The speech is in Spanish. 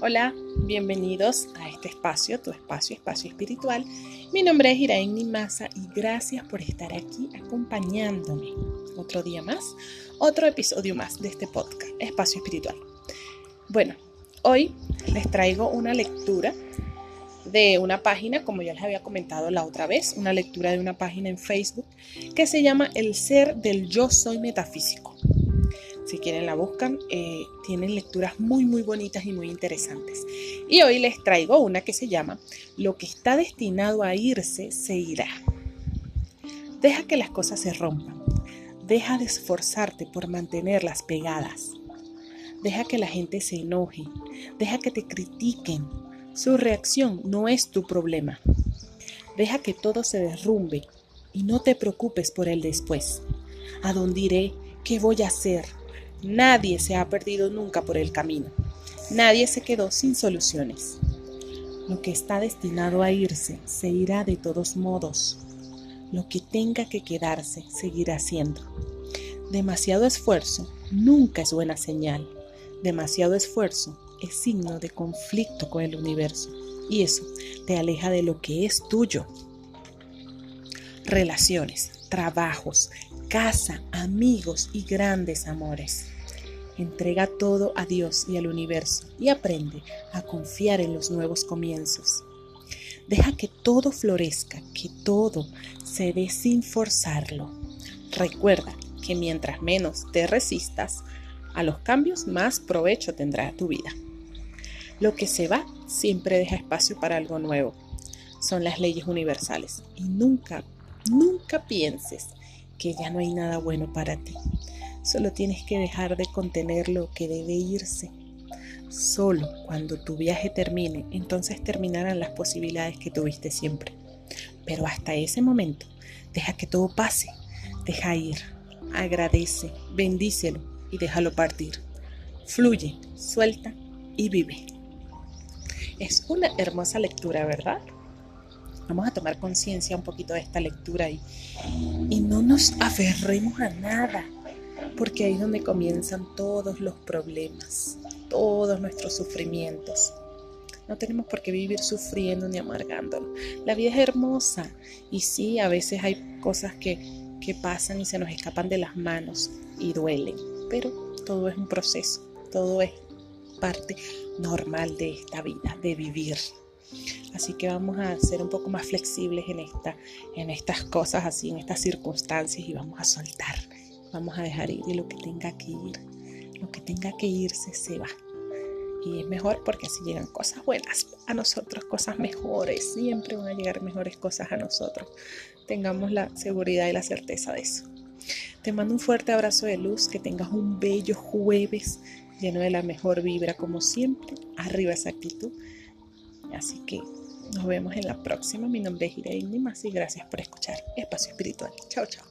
Hola, bienvenidos a este espacio, tu espacio, espacio espiritual. Mi nombre es Iraín Masa y gracias por estar aquí acompañándome. Otro día más, otro episodio más de este podcast, Espacio Espiritual. Bueno, hoy les traigo una lectura de una página, como ya les había comentado la otra vez, una lectura de una página en Facebook que se llama El Ser del Yo Soy Metafísico. Si quieren la buscan, eh, tienen lecturas muy muy bonitas y muy interesantes. Y hoy les traigo una que se llama Lo que está destinado a irse, se irá. Deja que las cosas se rompan. Deja de esforzarte por mantenerlas pegadas. Deja que la gente se enoje. Deja que te critiquen. Su reacción no es tu problema. Deja que todo se derrumbe y no te preocupes por el después. ¿A dónde iré? ¿Qué voy a hacer? Nadie se ha perdido nunca por el camino. Nadie se quedó sin soluciones. Lo que está destinado a irse se irá de todos modos. Lo que tenga que quedarse seguirá siendo. Demasiado esfuerzo nunca es buena señal. Demasiado esfuerzo es signo de conflicto con el universo y eso te aleja de lo que es tuyo. Relaciones, trabajos, casa, amigos y grandes amores. Entrega todo a Dios y al universo y aprende a confiar en los nuevos comienzos. Deja que todo florezca, que todo se dé sin forzarlo. Recuerda que mientras menos te resistas a los cambios, más provecho tendrá tu vida. Lo que se va siempre deja espacio para algo nuevo. Son las leyes universales y nunca, nunca pienses que ya no hay nada bueno para ti. Solo tienes que dejar de contener lo que debe irse. Solo cuando tu viaje termine, entonces terminarán las posibilidades que tuviste siempre. Pero hasta ese momento, deja que todo pase. Deja ir. Agradece, bendícelo y déjalo partir. Fluye, suelta y vive. Es una hermosa lectura, ¿verdad? Vamos a tomar conciencia un poquito de esta lectura y, y no nos aferremos a nada, porque ahí es donde comienzan todos los problemas, todos nuestros sufrimientos. No tenemos por qué vivir sufriendo ni amargándolo. La vida es hermosa y sí, a veces hay cosas que, que pasan y se nos escapan de las manos y duelen, pero todo es un proceso, todo es parte normal de esta vida, de vivir. Así que vamos a ser un poco más flexibles en, esta, en estas cosas así, en estas circunstancias y vamos a soltar. Vamos a dejar ir y lo que tenga que ir, lo que tenga que irse se va. Y es mejor porque así llegan cosas buenas a nosotros, cosas mejores. Siempre van a llegar mejores cosas a nosotros. Tengamos la seguridad y la certeza de eso. Te mando un fuerte abrazo de luz, que tengas un bello jueves lleno de la mejor vibra como siempre. Arriba esa actitud. Así que nos vemos en la próxima. Mi nombre es Irene Nimas y gracias por escuchar Espacio Espiritual. Chao, chao.